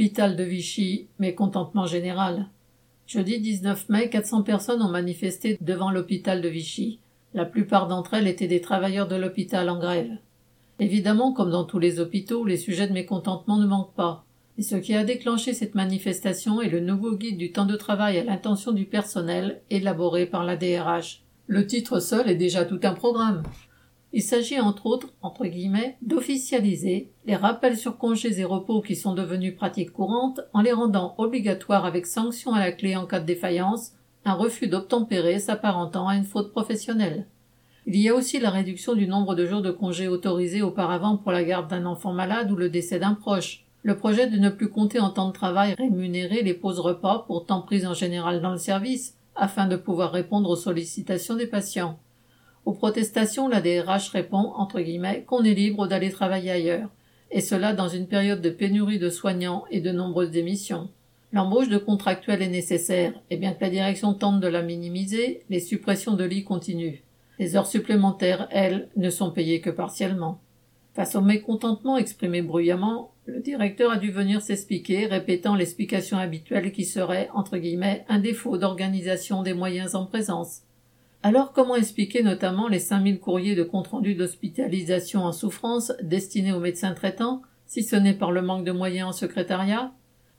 Hôpital de Vichy, mécontentement général. Jeudi 19 mai, 400 personnes ont manifesté devant l'hôpital de Vichy. La plupart d'entre elles étaient des travailleurs de l'hôpital en grève. Évidemment, comme dans tous les hôpitaux, les sujets de mécontentement ne manquent pas. Et ce qui a déclenché cette manifestation est le nouveau guide du temps de travail à l'intention du personnel, élaboré par la DRH. Le titre seul est déjà tout un programme. Il s'agit entre autres, entre guillemets, d'officialiser les rappels sur congés et repos qui sont devenus pratiques courantes en les rendant obligatoires avec sanction à la clé en cas de défaillance, un refus d'obtempérer s'apparentant à une faute professionnelle. Il y a aussi la réduction du nombre de jours de congés autorisés auparavant pour la garde d'un enfant malade ou le décès d'un proche. Le projet de ne plus compter en temps de travail rémunéré les pauses repas pour temps pris en général dans le service, afin de pouvoir répondre aux sollicitations des patients. Aux protestations, la DRH répond, entre guillemets, qu'on est libre d'aller travailler ailleurs, et cela dans une période de pénurie de soignants et de nombreuses démissions. L'embauche de contractuels est nécessaire, et bien que la direction tente de la minimiser, les suppressions de lits continuent. Les heures supplémentaires, elles, ne sont payées que partiellement. Face au mécontentement exprimé bruyamment, le directeur a dû venir s'expliquer, répétant l'explication habituelle qui serait, entre guillemets, un défaut d'organisation des moyens en présence. Alors comment expliquer notamment les 5000 courriers de compte-rendu d'hospitalisation en souffrance destinés aux médecins traitants, si ce n'est par le manque de moyens en secrétariat?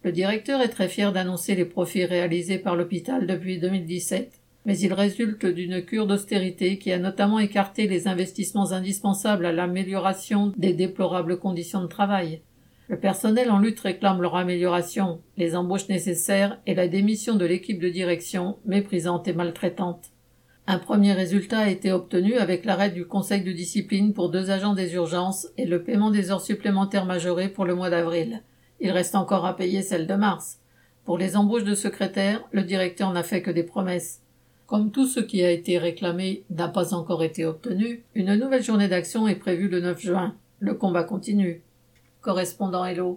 Le directeur est très fier d'annoncer les profits réalisés par l'hôpital depuis 2017, mais il résulte d'une cure d'austérité qui a notamment écarté les investissements indispensables à l'amélioration des déplorables conditions de travail. Le personnel en lutte réclame leur amélioration, les embauches nécessaires et la démission de l'équipe de direction, méprisante et maltraitante. Un premier résultat a été obtenu avec l'arrêt du conseil de discipline pour deux agents des urgences et le paiement des heures supplémentaires majorées pour le mois d'avril. Il reste encore à payer celle de mars. Pour les embauches de secrétaires, le directeur n'a fait que des promesses. Comme tout ce qui a été réclamé n'a pas encore été obtenu, une nouvelle journée d'action est prévue le 9 juin. Le combat continue. Correspondant Hello.